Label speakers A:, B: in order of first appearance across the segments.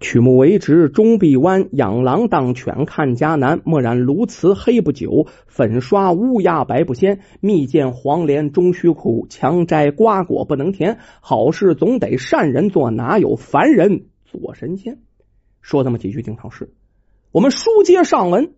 A: 曲目为直，终必弯。养狼当犬，看家难。墨染鸬鹚黑不久，粉刷乌鸦白不鲜。蜜饯黄连终须苦，强摘瓜果不能甜。好事总得善人做，哪有凡人做神仙？说这么几句定场诗。我们书接上文，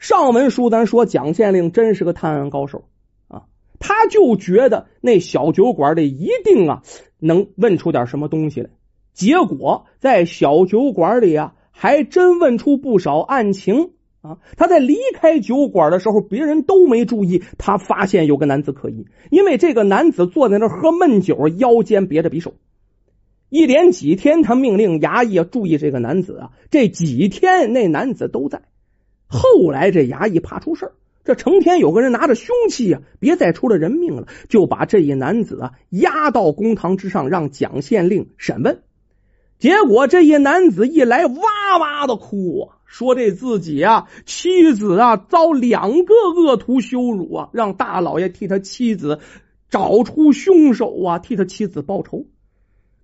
A: 上文书咱说蒋县令真是个探案高手啊，他就觉得那小酒馆里一定啊能问出点什么东西来。结果在小酒馆里啊，还真问出不少案情啊！他在离开酒馆的时候，别人都没注意，他发现有个男子可疑，因为这个男子坐在那喝闷酒，腰间别着匕首。一连几天，他命令衙役注意这个男子啊。这几天，那男子都在。后来这衙役怕出事这成天有个人拿着凶器啊，别再出了人命了，就把这一男子啊押到公堂之上，让蒋县令审问。结果这一男子一来，哇哇的哭，说这自己啊妻子啊遭两个恶徒羞辱啊，让大老爷替他妻子找出凶手啊，替他妻子报仇。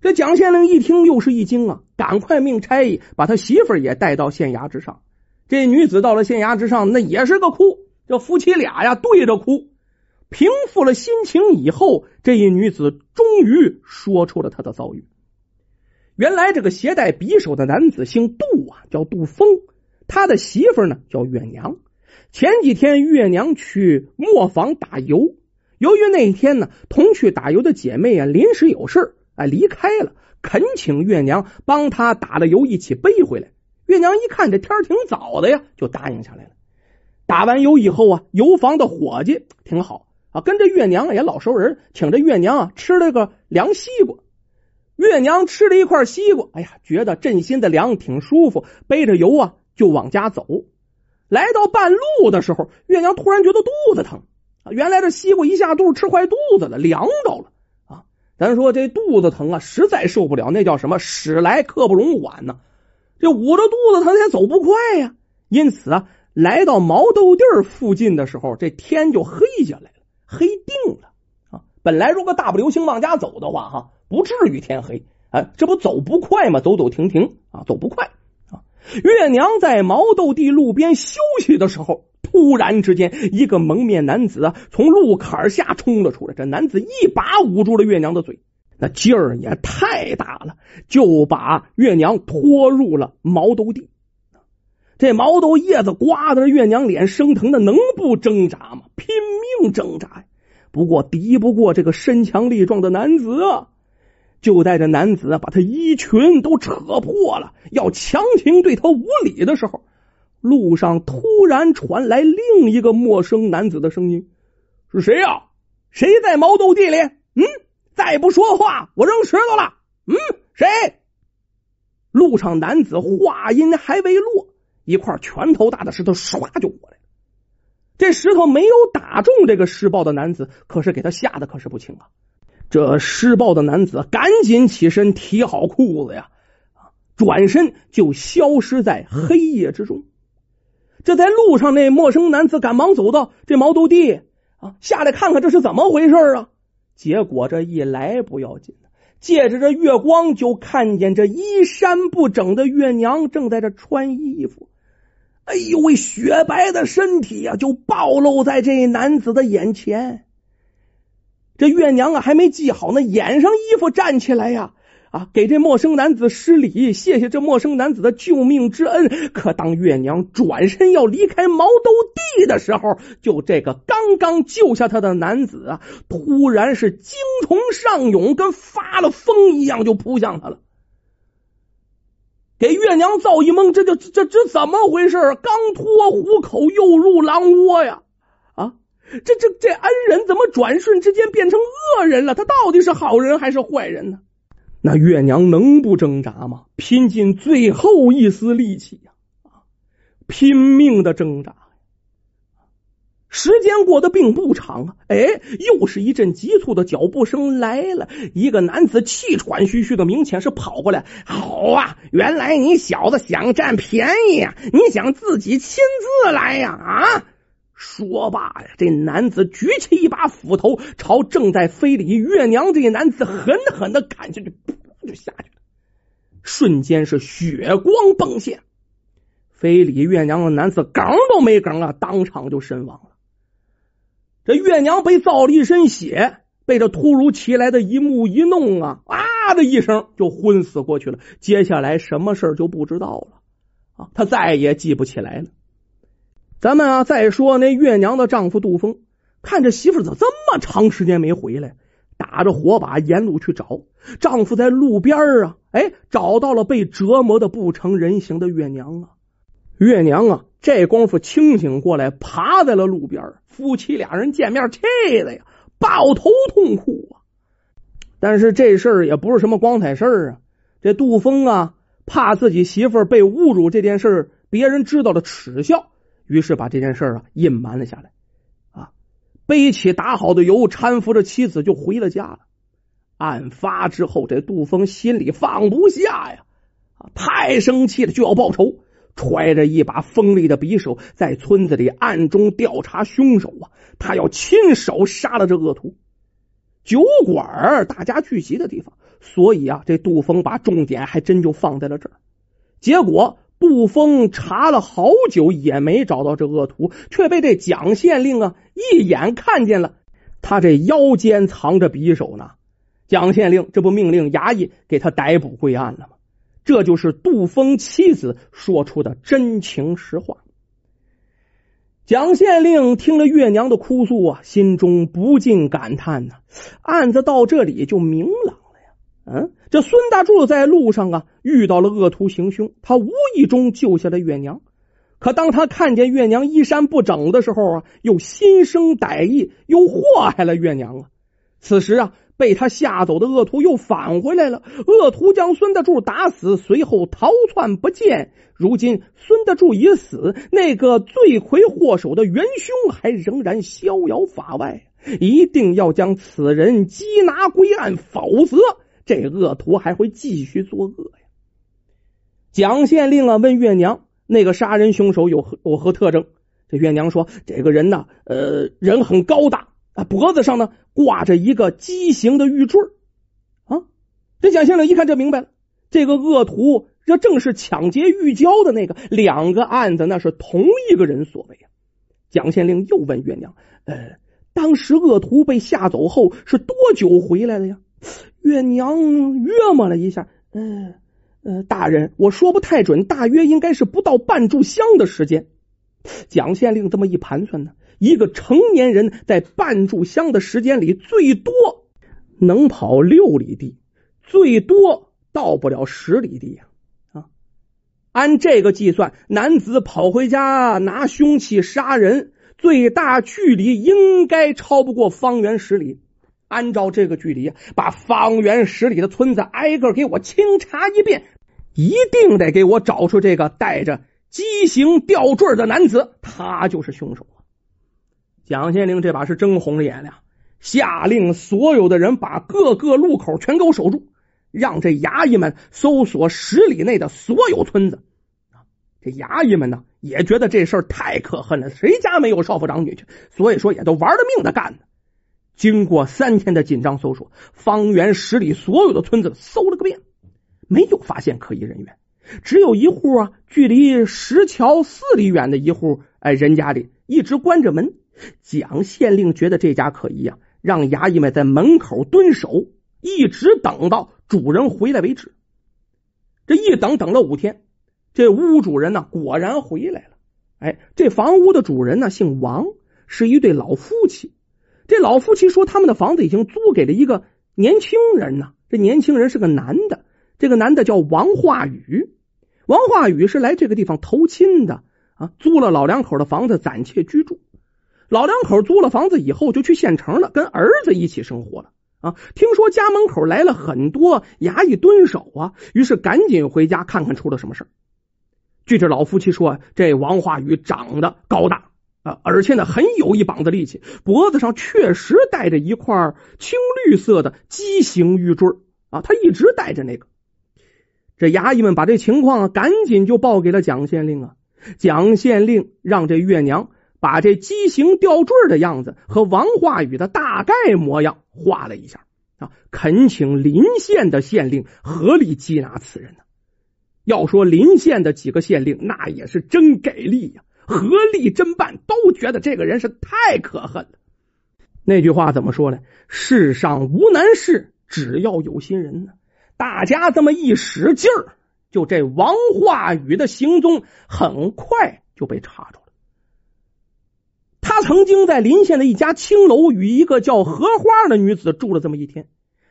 A: 这蒋县令一听，又是一惊啊，赶快命差役把他媳妇也带到县衙之上。这女子到了县衙之上，那也是个哭，这夫妻俩呀对着哭，平复了心情以后，这一女子终于说出了她的遭遇。原来这个携带匕首的男子姓杜啊，叫杜峰。他的媳妇呢叫月娘。前几天月娘去磨坊打油，由于那一天呢同去打油的姐妹啊临时有事啊离开了，恳请月娘帮他打了油一起背回来。月娘一看这天挺早的呀，就答应下来了。打完油以后啊，油坊的伙计挺好啊，跟着月娘也老熟人，请这月娘啊吃了个凉西瓜。月娘吃了一块西瓜，哎呀，觉得朕心的凉，挺舒服。背着油啊，就往家走。来到半路的时候，月娘突然觉得肚子疼啊！原来这西瓜一下肚吃坏肚子了，凉着了啊！咱说这肚子疼啊，实在受不了，那叫什么？使来刻不容缓呢。这捂着肚子疼，也走不快呀。因此啊，来到毛豆地儿附近的时候，这天就黑下来了，黑定了啊！本来如果大步流星往家走的话，哈。不至于天黑，哎，这不走不快吗？走走停停啊，走不快啊。月娘在毛豆地路边休息的时候，突然之间，一个蒙面男子啊从路坎下冲了出来。这男子一把捂住了月娘的嘴，那劲儿也太大了，就把月娘拖入了毛豆地。这毛豆叶子刮的月娘脸生疼的，能不挣扎吗？拼命挣扎呀！不过敌不过这个身强力壮的男子啊。就在这男子把他衣裙都扯破了，要强行对他无礼的时候，路上突然传来另一个陌生男子的声音：“是谁呀？谁在毛豆地里？嗯，再不说话，我扔石头了。嗯，谁？”路上男子话音还未落，一块拳头大的石头唰就过来了。这石头没有打中这个施暴的男子，可是给他吓得可是不轻啊。这施暴的男子赶紧起身，提好裤子呀，转身就消失在黑夜之中。这在路上，那陌生男子赶忙走到这毛豆地啊，下来看看这是怎么回事啊。结果这一来不要紧，借着这月光，就看见这衣衫不整的月娘正在这穿衣服。哎呦喂，雪白的身体呀，就暴露在这男子的眼前。这月娘啊，还没系好那掩上衣服，站起来呀，啊，给这陌生男子施礼，谢谢这陌生男子的救命之恩。可当月娘转身要离开毛豆地的时候，就这个刚刚救下他的男子啊，突然是精虫上涌，跟发了疯一样就扑向他了，给月娘造一懵。这就这这怎么回事？刚脱虎口，又入狼窝呀！这这这恩人怎么转瞬之间变成恶人了？他到底是好人还是坏人呢？那月娘能不挣扎吗？拼尽最后一丝力气呀，啊，拼命的挣扎。时间过得并不长啊，哎，又是一阵急促的脚步声来了。一个男子气喘吁吁的，明显是跑过来。好啊，原来你小子想占便宜呀？你想自己亲自来呀？啊！说罢呀，这男子举起一把斧头，朝正在非礼月娘这男子狠狠的砍下去，噗就下去了。瞬间是血光迸现。非礼月娘的男子梗都没梗啊，当场就身亡了。这月娘被造了一身血，被这突如其来的一幕一弄啊啊的一声就昏死过去了。接下来什么事就不知道了啊，他再也记不起来了。咱们啊，再说那月娘的丈夫杜峰，看着媳妇怎么这么长时间没回来，打着火把沿路去找。丈夫在路边啊，哎，找到了被折磨的不成人形的月娘啊。月娘啊，这功夫清醒过来，爬在了路边。夫妻俩人见面，气的呀，抱头痛哭啊。但是这事儿也不是什么光彩事儿啊。这杜峰啊，怕自己媳妇儿被侮辱这件事儿，别人知道了耻笑，于是把这件事啊隐瞒了下来。啊，背起打好的油，搀扶着妻子就回了家了。案发之后，这杜峰心里放不下呀，啊，太生气了，就要报仇。揣着一把锋利的匕首，在村子里暗中调查凶手啊！他要亲手杀了这恶徒。酒馆大家聚集的地方，所以啊，这杜峰把重点还真就放在了这儿。结果杜峰查了好久也没找到这恶徒，却被这蒋县令啊一眼看见了，他这腰间藏着匕首呢。蒋县令这不命令衙役给他逮捕归案了吗？这就是杜峰妻子说出的真情实话。蒋县令听了月娘的哭诉啊，心中不禁感叹呢：案子到这里就明朗。嗯，这孙大柱在路上啊遇到了恶徒行凶，他无意中救下了月娘。可当他看见月娘衣衫不整的时候啊，又心生歹意，又祸害了月娘啊。此时啊。被他吓走的恶徒又返回来了，恶徒将孙大柱打死，随后逃窜不见。如今孙大柱已死，那个罪魁祸首的元凶还仍然逍遥法外，一定要将此人缉拿归案，否则这恶徒还会继续作恶呀。蒋县令啊，问月娘：“那个杀人凶手有何有何特征？”这月娘说：“这个人呢，呃，人很高大。”啊，脖子上呢挂着一个畸形的玉坠啊！这蒋县令一看，这明白了，这个恶徒这正是抢劫玉娇的那个，两个案子那是同一个人所为啊！蒋县令又问月娘：“呃，当时恶徒被吓走后是多久回来的呀？”月娘约摸了一下，嗯呃，大人，我说不太准，大约应该是不到半炷香的时间。蒋县令这么一盘算呢。一个成年人在半炷香的时间里，最多能跑六里地，最多到不了十里地呀！啊，按这个计算，男子跑回家拿凶器杀人，最大距离应该超不过方圆十里。按照这个距离，把方圆十里的村子挨个给我清查一遍，一定得给我找出这个带着畸形吊坠的男子，他就是凶手。蒋县令这把是真红了眼了，下令所有的人把各个路口全给我守住，让这衙役们搜索十里内的所有村子。这衙役们呢也觉得这事儿太可恨了，谁家没有少妇长女去？所以说也都玩了命的干。经过三天的紧张搜索，方圆十里所有的村子搜了个遍，没有发现可疑人员，只有一户啊，距离石桥四里远的一户，哎，人家里一直关着门。蒋县令觉得这家可疑呀，让衙役们在门口蹲守，一直等到主人回来为止。这一等等了五天，这屋主人呢果然回来了。哎，这房屋的主人呢姓王，是一对老夫妻。这老夫妻说，他们的房子已经租给了一个年轻人呢。这年轻人是个男的，这个男的叫王化宇。王化宇是来这个地方投亲的啊，租了老两口的房子暂且居住。老两口租了房子以后，就去县城了，跟儿子一起生活了啊。听说家门口来了很多衙役蹲守啊，于是赶紧回家看看出了什么事据这老夫妻说，这王化宇长得高大啊，而且呢很有一膀子力气，脖子上确实戴着一块青绿色的畸形玉坠啊，他一直戴着那个。这衙役们把这情况啊赶紧就报给了蒋县令啊，蒋县令让这月娘。把这畸形吊坠的样子和王化宇的大概模样画了一下啊，恳请临县的县令合力缉拿此人呢。要说临县的几个县令，那也是真给力呀，合力侦办，都觉得这个人是太可恨了。那句话怎么说呢？世上无难事，只要有心人呢。大家这么一使劲儿，就这王化宇的行踪很快就被查出了。他曾经在临县的一家青楼与一个叫荷花的女子住了这么一天。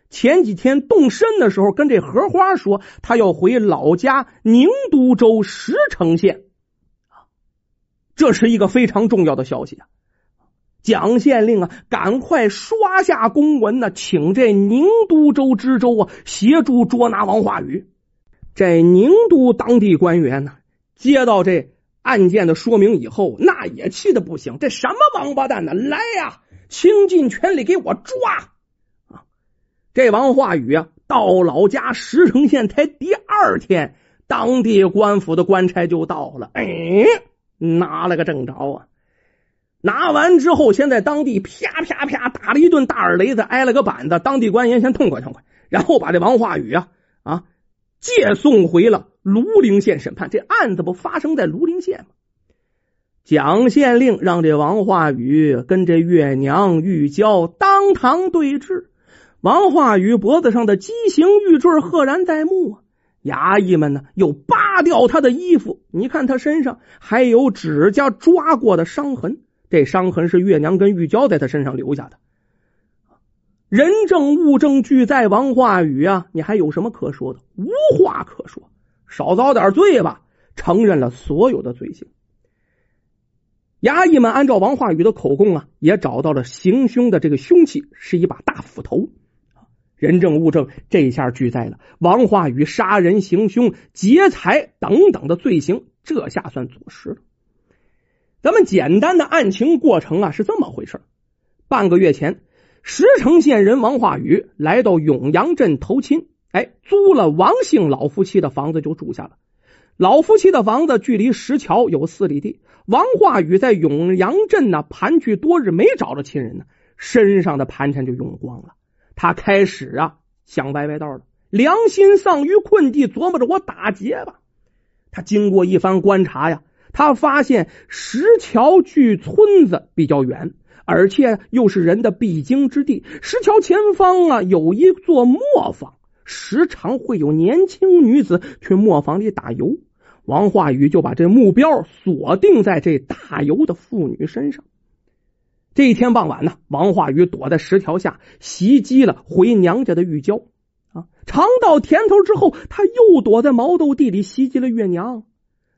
A: 前几天动身的时候，跟这荷花说，他要回老家宁都州石城县，这是一个非常重要的消息啊！蒋县令啊，赶快刷下公文呢，请这宁都州知州啊协助捉拿王化宇。这宁都当地官员呢，接到这案件的说明以后，那也气的不行，这什么王八蛋呢？来呀，倾尽全力给我抓！啊这王化宇啊，到老家石城县才第二天，当地官府的官差就到了，哎，拿了个正着啊！拿完之后，先在当地啪啪啪打了一顿大耳雷子，挨了个板子。当地官员先痛快痛快，然后把这王化宇啊啊借送回了庐陵县审判。这案子不发生在庐陵县吗？蒋县令让这王化宇跟这月娘玉娇当堂对质。王化宇脖子上的畸形玉坠赫然在目啊！衙役们呢又扒掉他的衣服，你看他身上还有指甲抓过的伤痕，这伤痕是月娘跟玉娇在他身上留下的。人证物证俱在，王化宇啊，你还有什么可说的？无话可说，少遭点罪吧，承认了所有的罪行。衙役们按照王化宇的口供啊，也找到了行凶的这个凶器是一把大斧头。人证物证这下俱在了，王化宇杀人行凶、劫财等等的罪行，这下算坐实了。咱们简单的案情过程啊，是这么回事：半个月前，石城县人王化宇来到永阳镇投亲，哎，租了王姓老夫妻的房子就住下了。老夫妻的房子距离石桥有四里地。王化宇在永阳镇呢盘踞多日，没找着亲人呢，身上的盘缠就用光了。他开始啊想歪歪道了，良心丧于困地，琢磨着我打劫吧。他经过一番观察呀，他发现石桥距村子比较远，而且又是人的必经之地。石桥前方啊有一座磨坊，时常会有年轻女子去磨坊里打油。王化宇就把这目标锁定在这打油的妇女身上。这一天傍晚呢，王化宇躲在石条下袭击了回娘家的玉娇啊，尝到甜头之后，他又躲在毛豆地里袭击了月娘。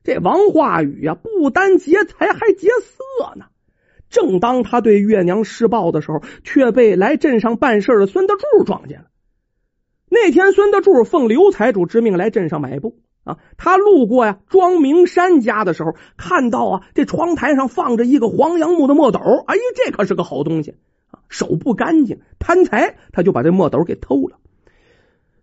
A: 这王化宇啊，不单劫财，还劫色呢。正当他对月娘施暴的时候，却被来镇上办事的孙德柱撞见了。那天，孙德柱奉刘财主之命来镇上买布。啊，他路过呀庄明山家的时候，看到啊这窗台上放着一个黄杨木的墨斗，哎，这可是个好东西啊！手不干净，贪财，他就把这墨斗给偷了。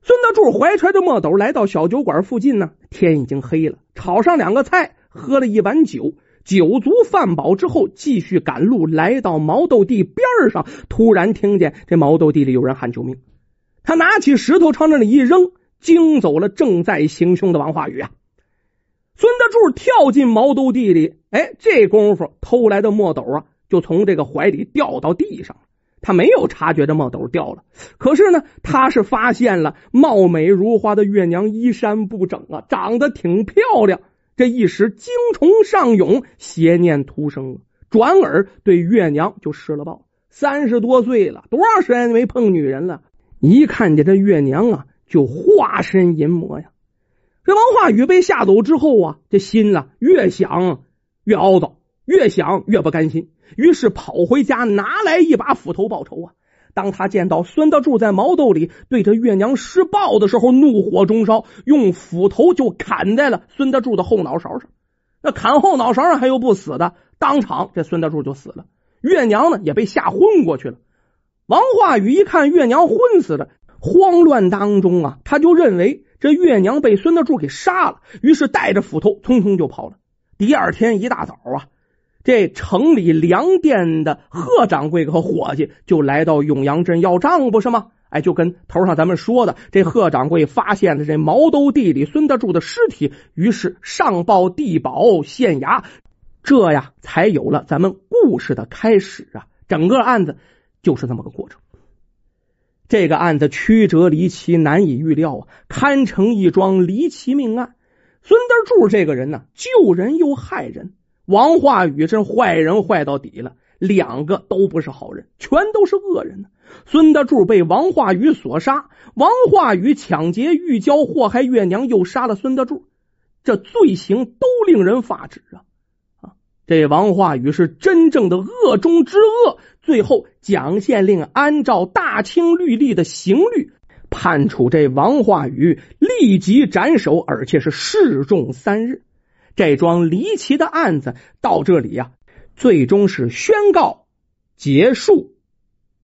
A: 孙德柱怀揣着墨斗来到小酒馆附近呢，天已经黑了，炒上两个菜，喝了一碗酒，酒足饭饱之后，继续赶路，来到毛豆地边上，突然听见这毛豆地里有人喊救命，他拿起石头朝那里一扔。惊走了正在行凶的王化宇啊！孙德柱跳进毛豆地里，哎，这功夫偷来的墨斗啊，就从这个怀里掉到地上他没有察觉这墨斗掉了，可是呢，他是发现了貌美如花的月娘衣衫不整啊，长得挺漂亮。这一时精虫上涌，邪念突生，转而对月娘就施了暴。三十多岁了，多长时间没碰女人了？一看见这月娘啊！就化身淫魔呀！这王化宇被吓走之后啊，这心啊越想越懊恼，越想越不甘心，于是跑回家拿来一把斧头报仇啊！当他见到孙德柱在毛豆里对着月娘施暴的时候，怒火中烧，用斧头就砍在了孙德柱的后脑勺上。那砍后脑勺上还有不死的，当场这孙德柱就死了。月娘呢也被吓昏过去了。王化宇一看月娘昏死了。慌乱当中啊，他就认为这月娘被孙德柱给杀了，于是带着斧头匆匆就跑了。第二天一大早啊，这城里粮店的贺掌柜和伙计就来到永阳镇要账，不是吗？哎，就跟头上咱们说的，这贺掌柜发现了这毛兜地里孙德柱的尸体，于是上报地保县衙，这呀才有了咱们故事的开始啊。整个案子就是这么个过程。这个案子曲折离奇，难以预料啊，堪称一桩离奇命案。孙德柱这个人呢，救人又害人。王化宇这坏人坏到底了，两个都不是好人，全都是恶人。孙德柱被王化宇所杀，王化宇抢劫玉娇，祸害月娘，又杀了孙德柱，这罪行都令人发指啊！这王化宇是真正的恶中之恶。最后，蒋县令按照大清律例的刑律，判处这王化宇立即斩首，而且是示众三日。这桩离奇的案子到这里呀，最终是宣告结束。